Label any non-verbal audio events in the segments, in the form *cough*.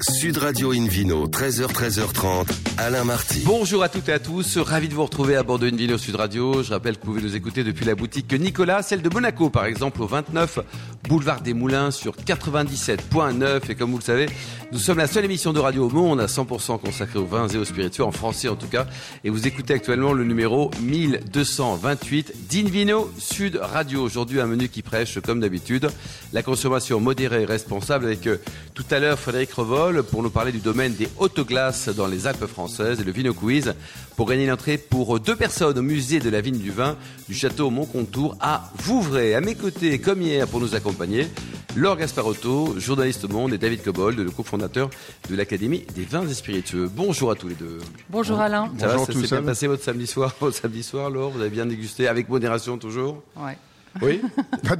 Sud Radio Invino, 13h, 13h30, Alain Marty. Bonjour à toutes et à tous, ravi de vous retrouver à bord de Invino Sud Radio. Je rappelle que vous pouvez nous écouter depuis la boutique Nicolas, celle de Monaco par exemple, au 29 boulevard des Moulins sur 97.9. Et comme vous le savez, nous sommes la seule émission de radio au monde à 100% consacrée aux vins et aux spiritueux, en français en tout cas. Et vous écoutez actuellement le numéro 1228 d'Invino Sud Radio. Aujourd'hui, un menu qui prêche, comme d'habitude, la consommation modérée et responsable avec euh, tout à l'heure Frédéric Revol pour nous parler du domaine des hautes glaces dans les Alpes françaises et le Vino Quiz pour gagner l'entrée pour deux personnes au musée de la vigne du vin du château Montcontour à Vouvray. À mes côtés, comme hier, pour nous accompagner, Laure Gasparotto, journaliste au Monde, et David Cobold, le cofondateur de l'Académie des vins et spiritueux. Bonjour à tous les deux. Bonjour Alain. Ça va, Bonjour ça tous, s'est bien passé votre samedi soir, *laughs* votre samedi soir, Laure? Vous avez bien dégusté avec modération toujours? Ouais. Oui *laughs*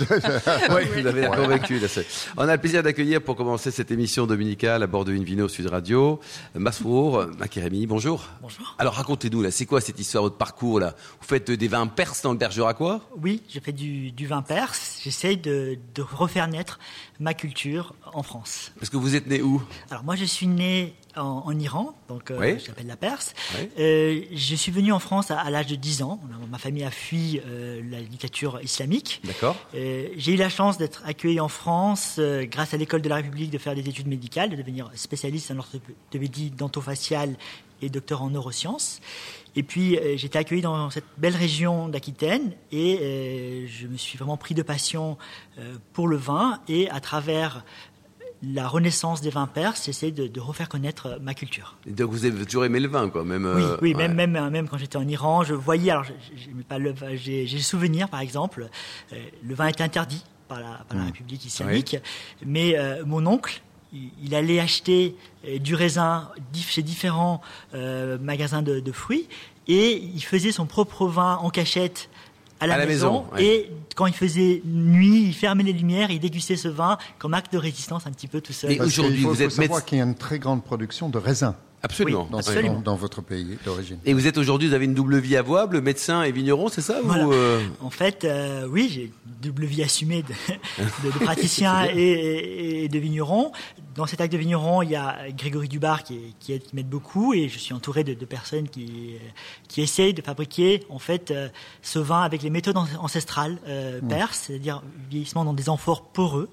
Oui, vous avez convaincu. Là, On a le plaisir d'accueillir pour commencer cette émission dominicale à bord de Invino Sud Radio, Masfour, Makérémy, bonjour. Bonjour. Alors racontez-nous, là, c'est quoi cette histoire, votre parcours là? Vous faites des vins perses dans le Bergeracois? Oui, j'ai fait du, du vin perse. J'essaye de, de refaire naître ma culture en France. Parce que vous êtes né où? Alors moi, je suis né en, en Iran, donc euh, Oui. j'appelle la Perse. Oui. Euh, je suis venu en France à, à l'âge de 10 ans. Ma famille a fui euh, la dictature islamique. D'accord Euh, j'ai eu la chance d'être accueilli en France grâce à l'école de la République, de faire des études médicales, de devenir spécialiste en orthopédie dentofaciale et docteur en neurosciences. Et puis euh, j'ai été accueilli dans cette belle région d'Aquitaine et euh, je me suis vraiment pris de passion euh, pour le vin et à travers la renaissance des vins perses, j'essaie de, de refaire connaître euh, ma culture. Et Donc vous avez toujours aimé le vin, quoi, même. Oui, euh, oui, ouais. même, même, euh, même quand j'étais en Iran, je voyais, alors j'ai, j'ai le souvenir, par exemple, euh, le vin était interdit par la, par la République islamique, mais euh, mon oncle, il, allait acheter euh, du raisin chez différents euh, magasins de, de fruits et il faisait son propre vin en cachette à la, À la maison, ouais. et quand il faisait nuit, il fermait les lumières, il dégustait ce vin comme acte de résistance un petit peu tout seul. Et aujourd'hui, faut- vous faut êtes savoir médecin. qu'il y a une très grande production de raisins Absolument. dans, Absolument. dans votre pays d'origine. Et vous êtes aujourd'hui, vous avez une double vie avouable, médecin et vigneron, c'est ça Voilà. ou, euh, En fait, euh, oui, j'ai une double vie assumée de, de- de *laughs* praticien et, de vigneron. Dans cet acte de vigneron, il y a Grégory Dubar qui, m'aide beaucoup et je suis entouré de, de personnes qui, qui essayent de fabriquer en fait euh, ce vin avec les méthodes an- ancestrales euh, perses, c'est-à-dire vieillissement dans des amphores poreux.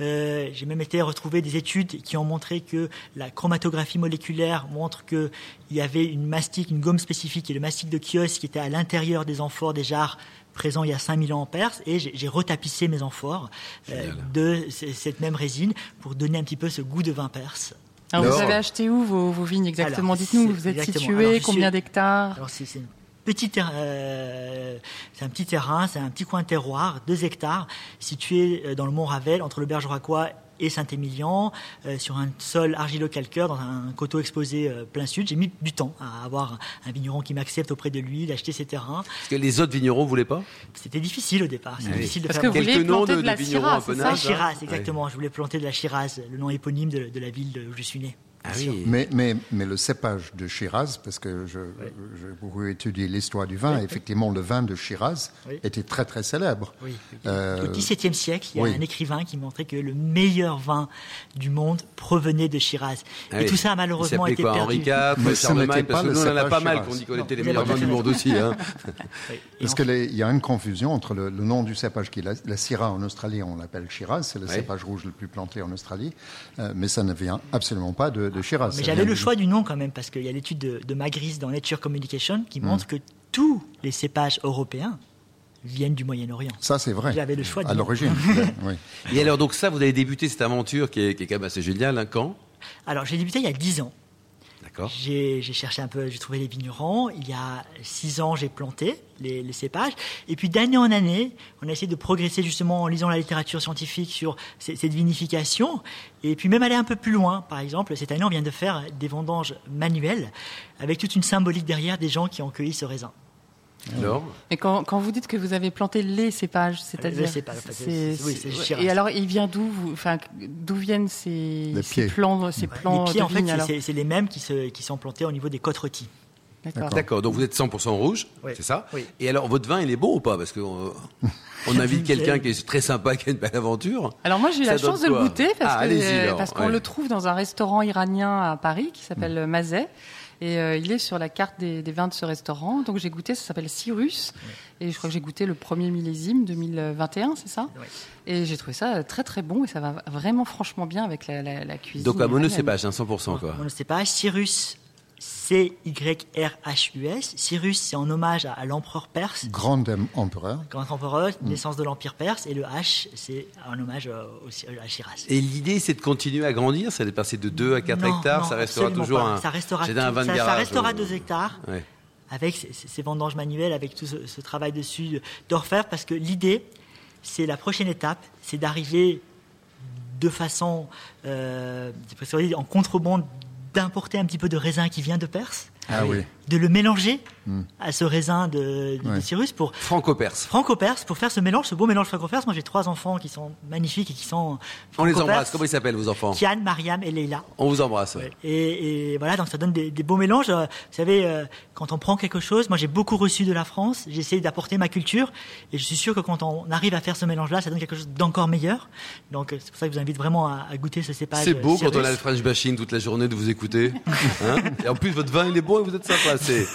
Euh, j'ai même été retrouver des études qui ont montré que la chromatographie moléculaire montre que il y avait une mastic, une gomme spécifique et le mastic de Chios qui était à l'intérieur des amphores des jarres présents il y a 5000 ans en Perse. Et j'ai retapissé mes amphores euh, de cette même résine pour donner un petit peu ce goût de vin perse. Alors, vous avez acheté où vos, vos vignes exactement? Dites-nous où vous êtes exactement. situé, combien d'hectares? C'est euh, c'est un petit terrain, c'est un petit coin de terroir, 2 hectares, situé euh, dans le Mont Ravel entre le Bergeracois et Saint-Émilion, euh, sur un sol argilo-calcaire dans un coteau exposé euh, plein sud. J'ai mis du temps à avoir un vigneron qui m'accepte auprès de lui, d'acheter ses terrains. Parce que les autres vignerons voulaient pas? C'était difficile au départ. C'est Ah oui. difficile de Parce faire que vous Quelques noms de, de la de vignerons un peu hein? Ouais. exactement. Je voulais planter de la Shiraz, le nom éponyme de, de la ville de- où je suis né. Ah oui. Mais, mais, mais le cépage de Shiraz, parce que j'ai beaucoup étudié l'histoire du vin, effectivement, le vin de Shiraz Oui. était très très célèbre. Oui, oui. Euh, Au XVIIe siècle, il y a oui. un écrivain qui montrait que le meilleur vin du monde provenait de Shiraz. Ah et oui. tout ça a Il malheureusement s'appelait été quoi, perdu. Henri IV, Mais Charlemagne, n'était parce pas que nous on en a pas mal qu'on dit qu'on était les meilleurs vins du monde aussi. Hein. *laughs* Oui. Parce en- que les- il y a une confusion entre le, le nom du cépage qui est la, la Syrah en Australie, on l'appelle Shiraz, c'est le Oui. cépage rouge le plus planté en Australie, euh, mais ça ne vient absolument pas de, de Shiraz. Mais j'avais le choix du nom quand même, parce qu'il y a l'étude de, de Magris dans Nature Communication qui montre que tous les cépages européens viennent du Moyen-Orient. Ça, c'est vrai. J'avais le choix du À l'origine. *laughs* oui. Et alors donc ça, vous avez débuté cette aventure qui est, qui est quand même assez géniale, hein, quand? Alors j'ai débuté il y a 10 ans. J'ai j'ai cherché un peu, j'ai trouvé les vignerons. Il y a six ans, j'ai planté les, les cépages. Et puis d'année en année, on a essayé de progresser justement en lisant la littérature scientifique sur cette vinification. Et puis même aller un peu plus loin. Par exemple, cette année, on vient de faire des vendanges manuelles avec toute une symbolique derrière des gens qui ont cueilli ce raisin. Alors Et quand, quand vous dites que vous avez planté les cépages, c'est-à-dire Les cépages, c'est- c'est- oui, c'est. Et alors, il vient d'où vous- Enfin, d'où viennent ces, Les ces ces plants les pieds, de en fait, vigne, c'est- les mêmes qui, se, qui sont plantés au niveau des côtes rôties. D'accord. D'accord, donc vous êtes 100% rouge, Oui. c'est ça Oui. Et alors, votre vin, il est bon ou pas? Parce qu'on on *laughs* invite quelqu'un qui est très sympa, qui a une belle aventure. Alors moi j'ai eu la chance de le goûter parce Ah, que euh, parce qu'on ouais. le trouve dans un restaurant iranien à Paris qui s'appelle Mazet et euh, il est sur la carte des, des vins de ce restaurant. Donc j'ai goûté, ça s'appelle Cyrus et je crois que j'ai goûté le premier millésime 2021, c'est ça Ouais. Et j'ai trouvé ça très très bon et ça va vraiment franchement bien avec la, la, la cuisine. Donc, à monocépage, hein, 100%, quoi. On ne sait pas. Cyrus, C-Y-R-H-U-S. Cyrus, c'est en hommage à, à l'empereur perse, Grand empereur. grand empereur, naissance de l'empire perse. Et le H, c'est un hommage euh, au- à Shiraz. Et l'idée, c'est de continuer à grandir, c'est de passer de 2 à 4 Non, hectares, non, ça restera toujours pas. un. Ça restera, un tout- ça- ça restera euh, 2 hectares. Ouais. avec ces, vendanges manuelles, avec tout ce, ce travail dessus d'orfèvre, parce que l'idée, c'est la prochaine étape, c'est d'arriver de façon, euh, en contrebande, d'importer un petit peu de raisin qui vient de Perse, Ah oui. De le mélanger à ce raisin de, de- de Ouais. Cyrus pour Franco-perse. franco-perse, pour faire ce mélange, ce beau mélange franco-perse. Moi, j'ai trois enfants qui sont magnifiques et qui sont On les embrasse. Comment ils s'appellent, vos enfants? Kian, Mariam et Leila. On vous embrasse. ouais. Et, et voilà, donc ça donne des, des beaux mélanges. Euh, Vous savez, euh, quand on prend quelque chose, moi j'ai beaucoup reçu de la France, j'essaie d'apporter ma culture, et je suis sûr que quand on arrive à faire ce mélange-là, ça donne quelque chose d'encore meilleur. Donc euh, c'est pour ça que je vous invite vraiment à, à goûter ce cépage. C'est beau quand on a le French bashing toute la journée de vous écouter. Hein et en plus, votre vin, il est bon et vous êtes sympa. C'est-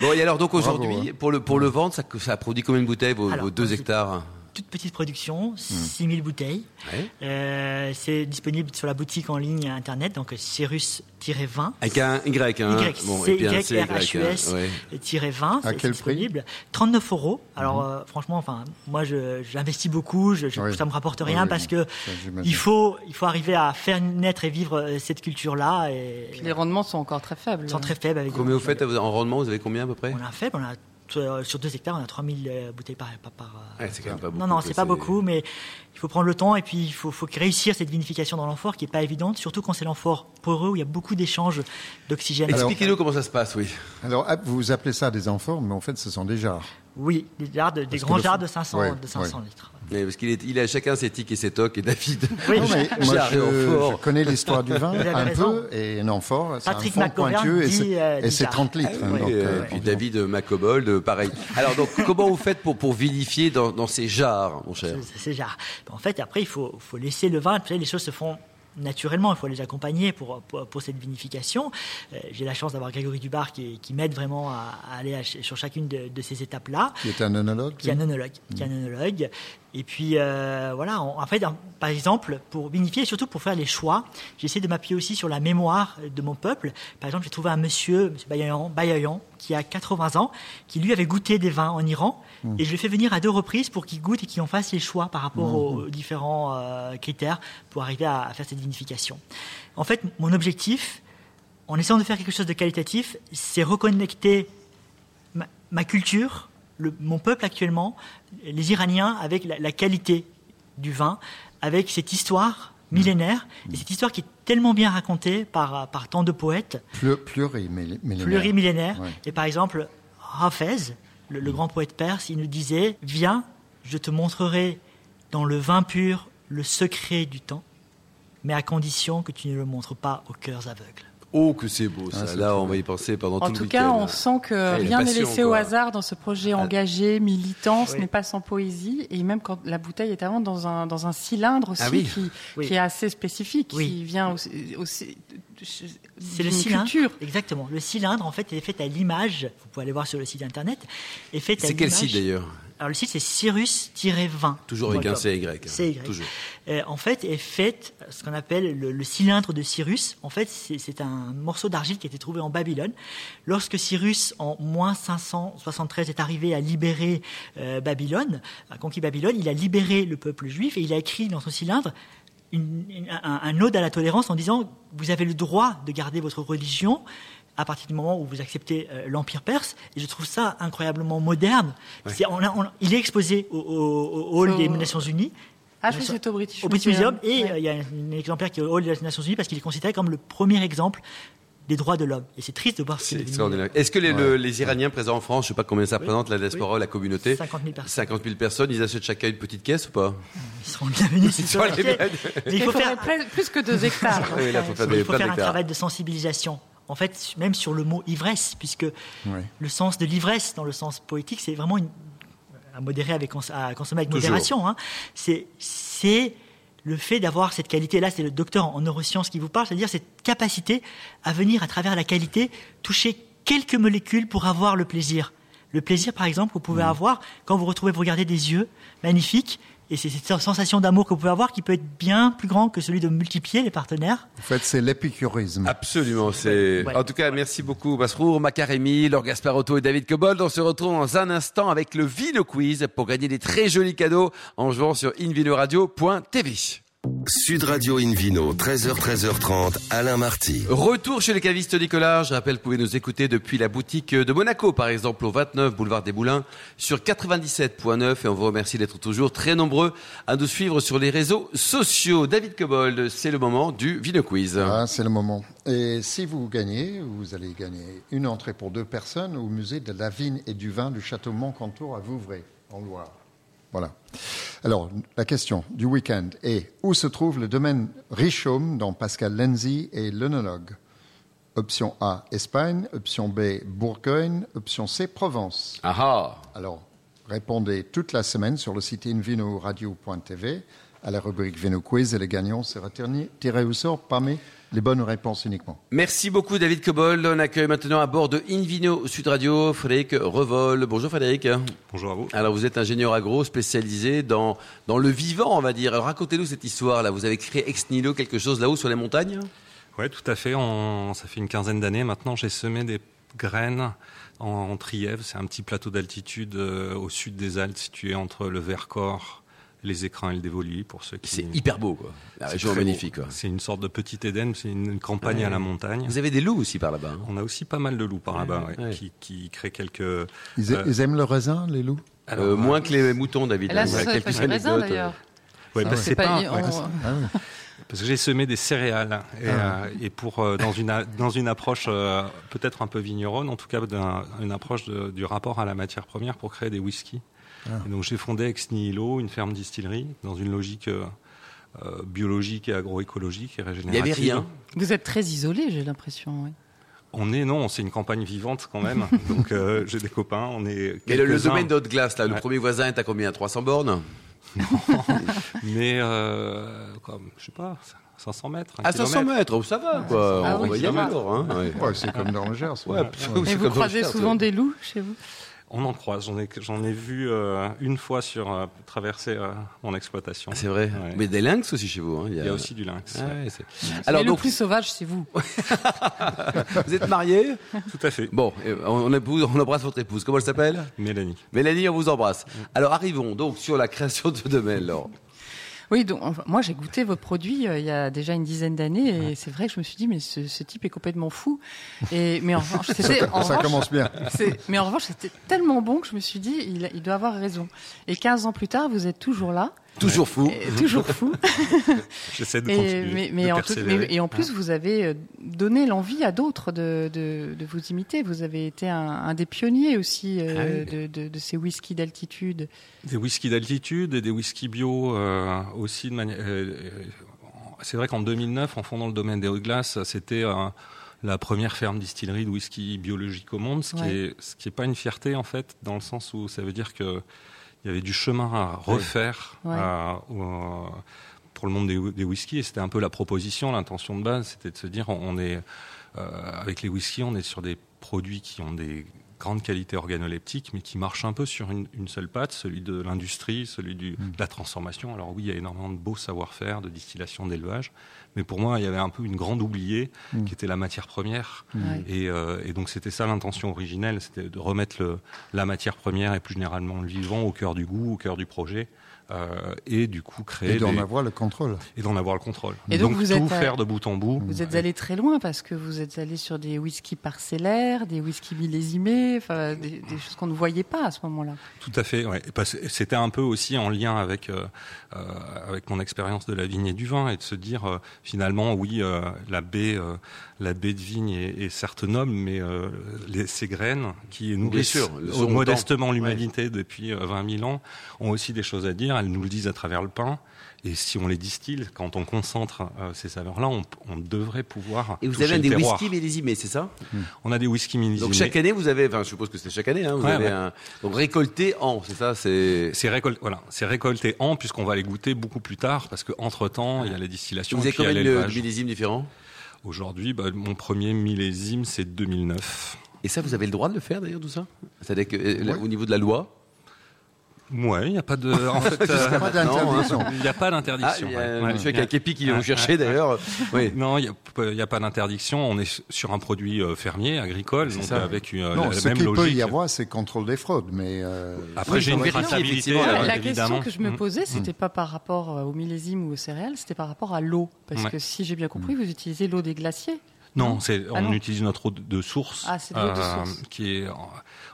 Bon, et alors, donc aujourd'hui, pour le, pour le vendre, ça, ça produit combien de bouteilles, vos, Alors, vos deux hectares Toute petite production, 6000 bouteilles. Ouais. Euh, c'est disponible sur la boutique en ligne internet, donc Cyrus-20. Avec un Y, hein Y, Bon, C, et puis un Y, C, R, H, U, S, hein, ouais. tiré 20, À c'est quel disponible. 39 euros. Alors, euh, franchement, enfin, moi, je- j'investis beaucoup, je, je- Oui. ça me rapporte rien oui, parce que il faut, il faut arriver à faire naître et vivre euh, cette culture-là et Puis les rendements sont encore très faibles. ils sont très faibles. Avec Combien vous faites en rendement? Vous avez combien à peu près? On a faible, on a euh, sur deux hectares, on a 3000 euh, bouteilles par, par, par, euh, Ouais, C'est quand même pas beaucoup. non, non, c'est pas beaucoup, mais il faut prendre le temps et puis il faut, faut réussir cette vinification dans l'amphore qui est pas évidente, surtout quand c'est l'amphore poreux où il y a beaucoup d'échanges d'oxygène. Expliquez-nous comment ça se passe, oui. Alors, ah, vous appelez ça des amphores, mais en fait, ce sont des jarres. Oui, des, grands jarres de 500, Ouais, de 500 ouais. litres. Ouais, parce qu'il est, il a chacun ses tics et ses tocs, et David. Oui, *laughs* Non, mais moi, je, je connais l'histoire du vin *laughs* un raison. peu, et un amphore, c'est un fond pointueux, dit, c'est euh, et c'est bizarre. 30 litres. Oui, donc, euh, euh, et puis. David Macobold, pareil. Alors, donc, comment vous faites pour, pour vinifier dans, dans ces jarres, mon cher? C'est jarres. En fait, après, il faut, faut laisser le vin. Vous savez, les choses se font naturellement. Il faut les accompagner pour, pour, pour cette vinification. Euh, J'ai la chance d'avoir Grégory Dubar qui, qui m'aide vraiment à, à aller à sur chacune de, de ces étapes-là. Qui est un œnologue qui est un qui est un œnologue. Et puis euh, voilà, on- après, dans- par exemple, pour vinifier et surtout pour faire les choix, j'essaie de m'appuyer aussi sur la mémoire de mon peuple. Par exemple, j'ai trouvé un monsieur, monsieur Bayayan, Bayayan, qui a 80 ans, qui lui avait goûté des vins en Iran, et je l'ai fait venir à deux reprises pour qu'il goûte et qu'il en fasse les choix par rapport aux différents euh, critères pour arriver à, à faire cette vinification. En fait, mon objectif, en essayant de faire quelque chose de qualitatif, c'est reconnecter ma, ma culture, le- mon peuple actuellement, les Iraniens, avec la, la qualité du vin, avec cette histoire millénaire, et cette histoire qui est tellement bien racontée par, par tant de poètes, Pleu- Plurimillénaire. Ouais. Et par exemple, Hafez, le, le grand poète perse, il nous disait Viens, je te montrerai dans le vin pur le secret du temps, mais à condition que tu ne le montres pas aux cœurs aveugles. Oh, que c'est beau, ça. Ah, c'est Là, on va y penser pendant En tout, tout le cas, week-end. on sent que a rien n'est laissé au hasard dans ce projet Ah. engagé, militant. Ce Oui. n'est pas sans poésie. Et même quand la bouteille est avant dans un, dans un cylindre aussi Ah oui. qui, Oui. qui est assez spécifique, Oui. qui vient aussi, aussi C'est le cylindre. culture. Exactement. Le cylindre, en fait, est fait à l'image. Vous pouvez aller voir sur le site internet. Est fait à C'est quel site d'ailleurs? Alors le site c'est Cyrus-20. Toujours avec un. CY. hein. CY. Toujours. Euh, en fait, est faite ce qu'on appelle le, le cylindre de Cyrus. En fait, c'est c'est un morceau d'argile qui a été trouvé en Babylone. Lorsque Cyrus, en moins 573, est arrivé à libérer euh, Babylone, a conquis Babylone, il a libéré le peuple juif et il a écrit dans son cylindre une- une- un, un ode à la tolérance en disant vous avez le droit de garder votre religion à partir du moment où vous acceptez euh, l'empire perse. Et je trouve ça incroyablement moderne. C'est- on a- on- il est exposé au, au- au hall des Nations Unies Ah, je c'est au British au British Museum, Museum. et Ouais. euh, il y a un exemplaire qui est au Hall des Nations Unies parce qu'il est considéré comme le premier exemple des droits de l'homme. Et c'est triste de voir ce est. Est-ce que les, le- les Iraniens présents en France, je sais pas combien ça Oui. représente, la diaspora, la communauté 50 000 personnes. 50 000 personnes, ils achètent chacun une petite caisse ou pas? Ils seront bienvenus s'ils sont sont les invités. bienvenus. Mais il Il faut faire, plus- que deux hectares. Oui, là, faut faire des il faut faire un travail de sensibilisation en fait, même sur le mot ivresse, puisque Oui. le sens de l'ivresse, dans le sens poétique, c'est vraiment une, à modérer avec, à consommer avec Toujours. modération. hein. C'est, c'est le fait d'avoir cette qualité. Là, c'est le docteur en neurosciences qui vous parle, c'est-à-dire cette capacité à venir, à travers la qualité, toucher quelques molécules pour avoir le plaisir. Le plaisir, par exemple, que vous pouvez avoir quand vous retrouvez, vous regardez des yeux magnifiques, et c'est cette sensation d'amour que vous pouvez avoir qui peut être bien plus grand que celui de multiplier les partenaires. En fait, c'est l'épicurisme. Absolument, c'est. Ouais. En tout cas, merci beaucoup, Masrour, Macaremi, Laure Gasparotto et David Cobold. On se retrouve dans un instant avec le Vino Quiz pour gagner des très jolis cadeaux en jouant sur invinoradio.tv. Sud Radio Invino, 13h, 13h30, Alain Marty. Retour chez les cavistes Nicolas. Je rappelle, vous pouvez nous écouter depuis la boutique de Monaco, par exemple, au 29 boulevard des Moulins, sur 97.9. Et on vous remercie d'être toujours très nombreux à nous suivre sur les réseaux sociaux. David Cobold, c'est le moment du Vino Quiz. Ah, c'est le moment. Et si vous gagnez, vous allez gagner une entrée pour deux personnes au musée de la vigne et du vin du château Montcantour à Vouvray, en Loire. Voilà. Alors, la question du week-end est où se trouve le domaine Richaume dont Pascal Lenzi est l'œnologue Option A, Espagne. Option B, Bourgogne. Option C, Provence. Ah ah Alors, répondez toute la semaine sur le site invinoradio.tv à la rubrique Vino Quiz et le gagnant sera tiré tiré au sort parmi les bonnes réponses uniquement. Merci beaucoup David Cobold. On accueille maintenant à bord de Invino Sud Radio Frédéric Revol. Bonjour Frédéric. Bonjour à vous. Alors vous êtes ingénieur agro spécialisé dans, dans le vivant on va dire. Alors racontez-nous cette histoire là. Vous avez créé ex nihilo quelque chose là-haut sur les montagnes? Ouais, tout à fait. On- ça fait une quinzaine d'années maintenant. J'ai semé des graines en, en Trièvre. C'est un petit plateau d'altitude euh, au sud des Alpes, situé entre le Vercors, les Écrins et le pour ceux qui. C'est hyper beau quoi. La C'est région magnifique quoi. C'est une sorte de petit Éden. C'est une campagne Ouais. à la montagne. Vous avez des loups aussi par là-bas. hein On a aussi pas mal de loups par là-bas, ouais, ouais. qui, qui créent quelques. Ils, Euh, ils aiment le raisin, les loups? Alors, Euh, euh, moins que les moutons David. Là, On a ce serait quelques anecdotes. d'ailleurs. ouais, Ah bah, c'est pas. on- Ah oui. Parce que j'ai semé des céréales et, euh, et pour euh, dans une a- dans une approche euh, peut-être un peu vigneronne, en tout cas d'un- une approche de- du rapport à la matière première pour créer des whiskies. Et donc j'ai fondé Ex Nihilo, une ferme distillerie, dans une logique euh, euh, biologique et agroécologique et Il régénérative. n'y avait rien. Vous êtes très isolé, j'ai l'impression. oui. On est non, c'est une campagne vivante quand même. *laughs* donc euh, j'ai des copains, on est. Mais le, domaine d'haute glace là, le premier voisin est à combien 300 bornes? *laughs* Mais euh, comme, je sais pas, 500 mètres. À 500 kilomètre. mètres, ça va quoi. Ah on oui, va y aller va. alors. Hein ouais. Ouais, c'est comme dans le Gers. Ouais, Et vous croisez souvent des loups chez vous? On en croise. J'en ai, j'en ai vu euh, une fois sur euh, traverser euh, mon exploitation. Ah, C'est vrai. Ouais. Mais des lynx aussi chez vous. hein. Il y a aussi du lynx. Ah ouais. ouais, c'est- Alors, le plus sauvage, c'est vous. *laughs* vous êtes mariés Tout à fait. Bon, on, épouse- on embrasse votre épouse. Comment elle s'appelle? Mélanie. Mélanie, on vous embrasse. Alors arrivons donc sur la création de ce domaine. Oui, donc enfin, moi j'ai goûté votre produit euh, il y a déjà une dizaine d'années et c'est vrai que je me suis dit mais ce, ce type est complètement fou. Et mais en revanche, en Ça revanche- commence bien. mais en revanche c'était tellement bon que je me suis dit il, il doit avoir raison. Et 15 ans plus tard, vous êtes toujours là, Toujours fou. et toujours fou. *laughs* J'essaie de Et, continuer. mais, de mais en tout- persévérer. mais- et en plus, vous avez euh, donné l'envie à d'autres de, de, de vous imiter. Vous avez été un, un des pionniers aussi euh, Ah oui. de, de, de ces whiskies d'altitude. Des whiskies d'altitude et des whiskies bio euh, aussi euh, c'est vrai qu'en 2009, en fondant le domaine des hautes glaces, c'était euh, la première ferme distillerie de whisky biologique au monde, ce qui Ouais. est ce qui est pas une fierté en fait, dans le sens où ça veut dire que il y avait du chemin à refaire Ouais. à- au- pour le monde des, des whiskies. Et c'était un peu la proposition, l'intention de base, c'était de se dire on on est euh, avec les whiskies, on est sur des produits qui ont des grandes qualités organoleptiques, mais qui marchent un peu sur une, une seule patte, celui de l'industrie, celui du, de la transformation. Alors oui, il y a énormément de beaux savoir-faire, de distillation, d'élevage, mais pour moi, il y avait un peu une grande oubliée qui était la matière première. Et, euh, et donc c'était ça l'intention originelle, c'était de remettre le, la matière première et plus généralement le vivant au cœur du goût, au cœur du projet, euh, et du coup créer Et d'en des- avoir le contrôle. et d'en avoir le contrôle. Et donc, vous tout êtes, faire de bout en bout. Vous êtes allé très loin parce que vous êtes allé sur des whiskies parcellaires, des whiskies millésimés, enfin des, des choses qu'on ne voyait pas à ce moment-là. Tout à fait. Ouais. C'était un peu aussi en lien avec euh, euh, avec mon expérience de la vigne et du vin et de se dire euh, finalement oui euh, la baie euh, la baie de vigne est, est certes noble mais euh, les, ces graines qui nourrissent sûr, modestement l'humanité depuis euh, 20 000 ans ont aussi des choses à dire elles nous le disent à travers le pain. Et si on les distille, quand on concentre euh, ces saveurs-là, on, on devrait pouvoir. Et vous avez des whisky millésimés, c'est ça? On a des whisky millésimés. Donc chaque année, vous avez, enfin, je suppose que c'est chaque année, hein, vous Ouais, avez ouais. un, donc récolté en, c'est ça, c'est. Récolté, voilà, c'est récolté en puisqu'on va les goûter beaucoup plus tard parce qu'entre temps il y a la distillation. Vous avez combien de, millésimes différents? Aujourd'hui, bah, mon premier millésime c'est 2009. Et ça, vous avez le droit de le faire d'ailleurs, tout ça? C'est-à-dire que euh, niveau de la loi Ouais, il n'y a pas de, en *laughs* fait, euh, d'interdiction. il n'y a pas Ah, d'interdiction. il y a ouais. Ouais. monsieur un képi qui vient Ah, vous chercher d'ailleurs. *laughs* Oui. Non, il n'y a, pas- il y a pas d'interdiction. On est sur un produit euh, fermier, agricole, donc ça. avec une, Non, la ce même qu'il logique. peut y avoir, c'est contrôle des fraudes, mais euh, Après, Oui, j'ai une traçabilité, euh, la- question que je me Mm. posais, c'était pas par rapport euh, au millésime ou aux céréales, c'était par rapport à l'eau. Parce Ouais. que si j'ai bien compris, vous utilisez l'eau des glaciers. Non, c'est, Ah on non. utilise notre eau de, de source. Ah, c'est de l'eau de source. Qui est,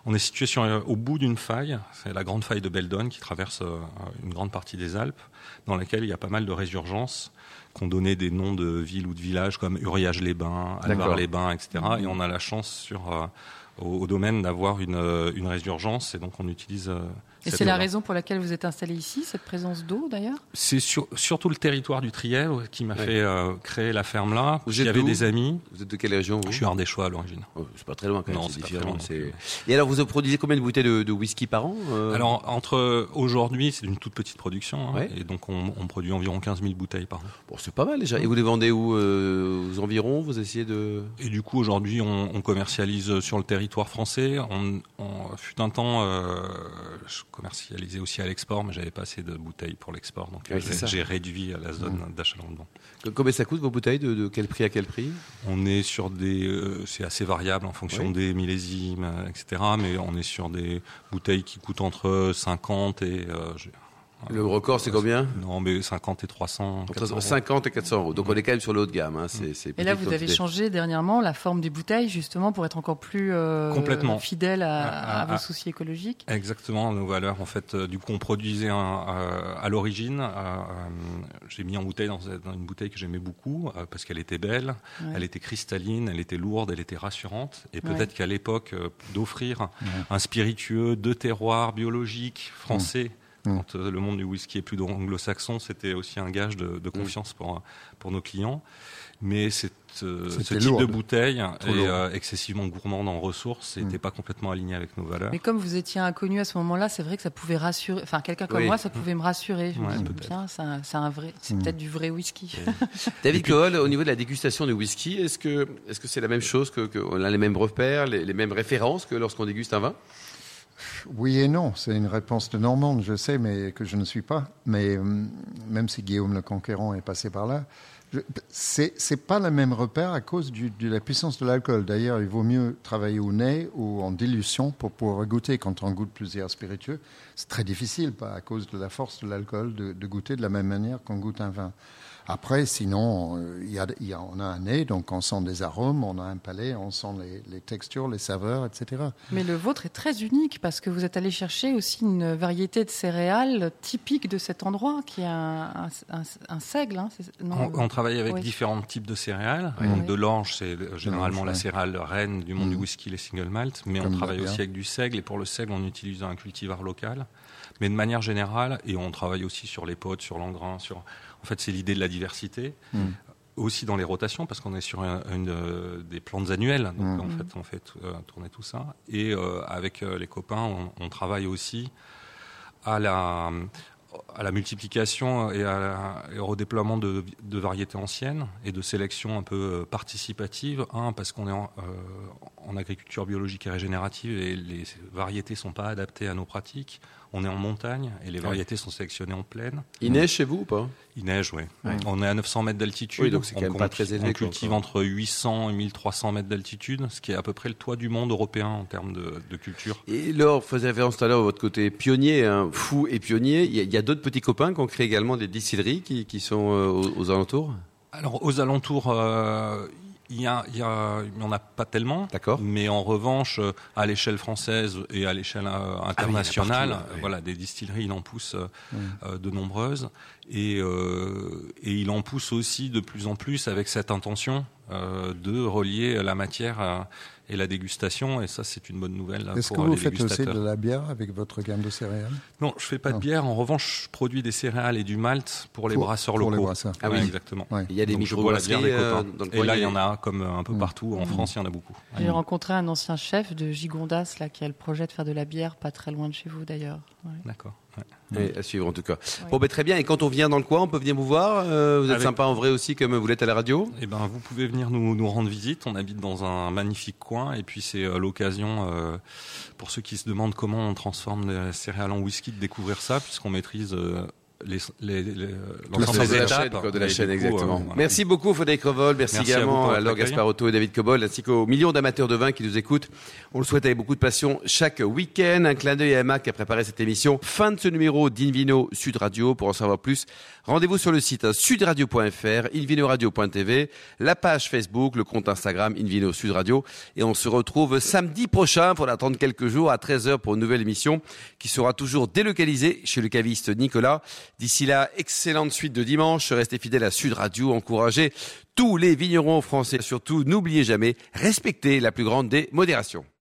on est situé sur, euh, au bout d'une faille. C'est la grande faille de Beldon qui traverse euh, une grande partie des Alpes, dans laquelle il y a pas mal de résurgences qu'on donnait des noms de villes ou de villages comme Uriage-les-Bains. Alvar-les-Bains, etc. Et on a la chance sur, euh, au, au domaine d'avoir une, euh, une résurgence et donc on utilise. euh, Et c'est la raison pour laquelle vous êtes installé ici, cette présence d'eau d'ailleurs? C'est sur- surtout le territoire du Triel qui m'a Ouais. fait euh, créer la ferme là. Vous êtes avait des amis. Vous êtes de quelle région vous? Je suis ardéchois à l'origine. Oh, C'est pas très loin quand même, Non, c'est c'est pas très différent. Et alors, vous produisez combien de bouteilles de, de whisky par an euh? Alors entre aujourd'hui, c'est une toute petite production, hein, Ouais. et donc on, on produit environ 15 000 bouteilles par an. Bon, c'est pas mal déjà. Et vous les vendez où euh, Aux environs Vous essayez de? Et du coup aujourd'hui, on, on commercialise sur le territoire français. On, on fut un temps, euh, je commercialisais aussi à l'export, mais j'avais pas assez de bouteilles pour l'export, donc j'ai réduit la zone d'achalandement. Combien ça coûte vos bouteilles de, de quel prix à quel prix? On est sur des, euh, c'est assez variable en fonction Oui. des millésimes, euh, etc. Mais on est sur des bouteilles qui coûtent entre 50 et euh, Le record, c'est combien Non, mais 50 et 300. 400 Entre euros. 50 et 400 euros. Donc on est quand même sur le haut de gamme. Hein. C'est, c'est Et là, vous avez changé dernièrement la forme des bouteilles, justement, pour être encore plus euh, Complètement. fidèle à, Ah, à vos ah, soucis écologiques. Exactement, nos valeurs. En fait, euh, du coup, on produisait un, euh, à l'origine. J'ai mis en bouteille dans, dans une bouteille que j'aimais beaucoup euh, parce qu'elle était belle, Ouais. elle était cristalline, elle était lourde, elle était rassurante. Et Ouais. peut-être qu'à l'époque, euh, d'offrir un spiritueux de terroir biologique français. Mm. Quand euh, le monde du whisky est plus anglo-saxon, c'était aussi un gage de, de confiance pour, pour nos clients. Mais cette, euh, ce type lourd. de bouteille Trop est euh, excessivement gourmand en ressources et Mm. n'était pas complètement aligné avec nos valeurs. Mais comme vous étiez inconnu à ce moment-là, c'est vrai que ça pouvait rassurer. Enfin, quelqu'un comme Oui. moi, ça pouvait me rassurer. Je me dis, bien, c'est un, c'est un vrai, c'est Mm. peut-être du vrai whisky. *laughs* David Cohol, au niveau de la dégustation de whisky, est-ce que est-ce que c'est la même chose que, que on a les mêmes repères, les, les mêmes références que lorsqu'on déguste un vin? Oui et non, c'est une réponse de Normande, je sais, mais que je ne suis pas. Mais hum, même si Guillaume le Conquérant est passé par là, c'est c'est pas le même repère à cause de la puissance de l'alcool. D'ailleurs, il vaut mieux travailler au nez ou en dilution pour pouvoir goûter. Quand on goûte plusieurs spiritueux, c'est très difficile, pas à cause de la force de l'alcool, de goûter de la même manière qu'on goûte un vin. Après, sinon, euh, il y a, il y a- on a un nez, donc on sent des arômes, on a un palais, on sent les, les textures, les saveurs, etc. Mais le vôtre est très unique parce que vous êtes allé chercher aussi une variété de céréales typique de cet endroit, qui est un, un, un- un seigle. Hein, non, On, on travaille avec oui. différents types de céréales. Oui. Donc Oui. de l'orge, c'est euh, généralement la ouais. céréale reine du monde du whisky, les single malt. Mais Comme on travaille aussi avec du seigle. Et pour le seigle, on utilise un cultivar local. Mais de manière générale, et on travaille aussi sur les potes, sur l'engrain. Sur... En fait, c'est l'idée de la diversité. Mhm. Aussi dans les rotations, parce qu'on est sur une, euh, des plantes annuelles. Donc Mhm. en fait, on fait euh, tourner tout ça. Et euh, avec euh, les copains, on, on travaille aussi à la, à la multiplication et, à la- et au redéploiement de, de variétés anciennes et de sélection un peu euh, participative. Un, parce qu'on est en, euh, en agriculture biologique et régénérative et les variétés sont pas adaptées à nos pratiques. On est en montagne et les variétés sont sélectionnées en plaine. Il neige chez vous ou pas? Il neige, oui. Ouais. On est à 900 mètres d'altitude. Oui, donc c'est quand On même pas cultive- très élevé, On quoi, cultive encore. entre 800 et 1300 mètres d'altitude, ce qui est à peu près le toit du monde européen en termes de, de culture. Et Laure, faisiez référence tout à l'heure à votre côté pionnier, hein, fou et pionnier. Il y a, il y a d'autres petits copains qui ont créé également des distilleries qui, qui sont euh, aux, aux alentours Alors, aux alentours, euh, il a, a- n'y en a pas tellement. D'accord. Mais en revanche, euh, à l'échelle française et à l'échelle euh, internationale, partout, là, oui. voilà, des distilleries, il en pousse de nombreuses. Et, euh, et il en pousse aussi de plus en plus avec cette intention de relier la matière à- et la dégustation. Et ça, c'est une bonne nouvelle là, Est-ce que euh, vous les faites aussi de la bière avec votre gamme de céréales? Non, je fais pas de bière. En revanche, je produis des céréales et du malt pour les Pour- brasseurs pour les locaux. brasseurs. Ah Ouais, oui. exactement. Ouais. Il y a des microbrasseries euh, Et là, il y en a comme euh, un peu Mm. partout. En France, il y en a beaucoup. J'ai rencontré un ancien chef de Gigondas là, qui a le projet de faire de la bière pas très loin de chez vous d'ailleurs. Ouais. D'accord. Oui, à suivre en tout cas. Bon, ben, très bien. Et quand on vient dans le coin, on peut venir vous voir. Euh, vous êtes Avec- sympa en vrai aussi, comme vous l'êtes à la radio? Eh ben, vous pouvez venir nous, nous rendre visite. On habite dans un magnifique coin, et puis c'est euh, l'occasion euh, pour ceux qui se demandent comment on transforme les céréales en whisky de découvrir ça, puisqu'on maîtrise les, les, les, l'ensemble de la chaîne, de la chaîne, exactement. euh, voilà. Merci beaucoup, Frédéric Revol. Merci, à également à, Laure accueil. Gasparotto et David Cobol, ainsi qu'aux millions d'amateurs de vin qui nous écoutent. On le souhaite avec beaucoup de passion chaque week-end. Un clin d'œil à Emma qui a préparé cette émission. Fin de ce numéro d'Invino Sud Radio. Pour en savoir plus, rendez-vous sur le site hein, sudradio.fr, invinoradio.tv, la page Facebook, le compte Instagram Invino Sud Radio. Et on se retrouve samedi prochain pour attendre quelques jours à 13h pour une nouvelle émission qui sera toujours délocalisée chez le caviste Nicolas. D'ici là, excellente suite de dimanche. Restez fidèles à Sud Radio. Encouragez tous les vignerons français. Surtout, n'oubliez jamais, respectez la plus grande des modérations.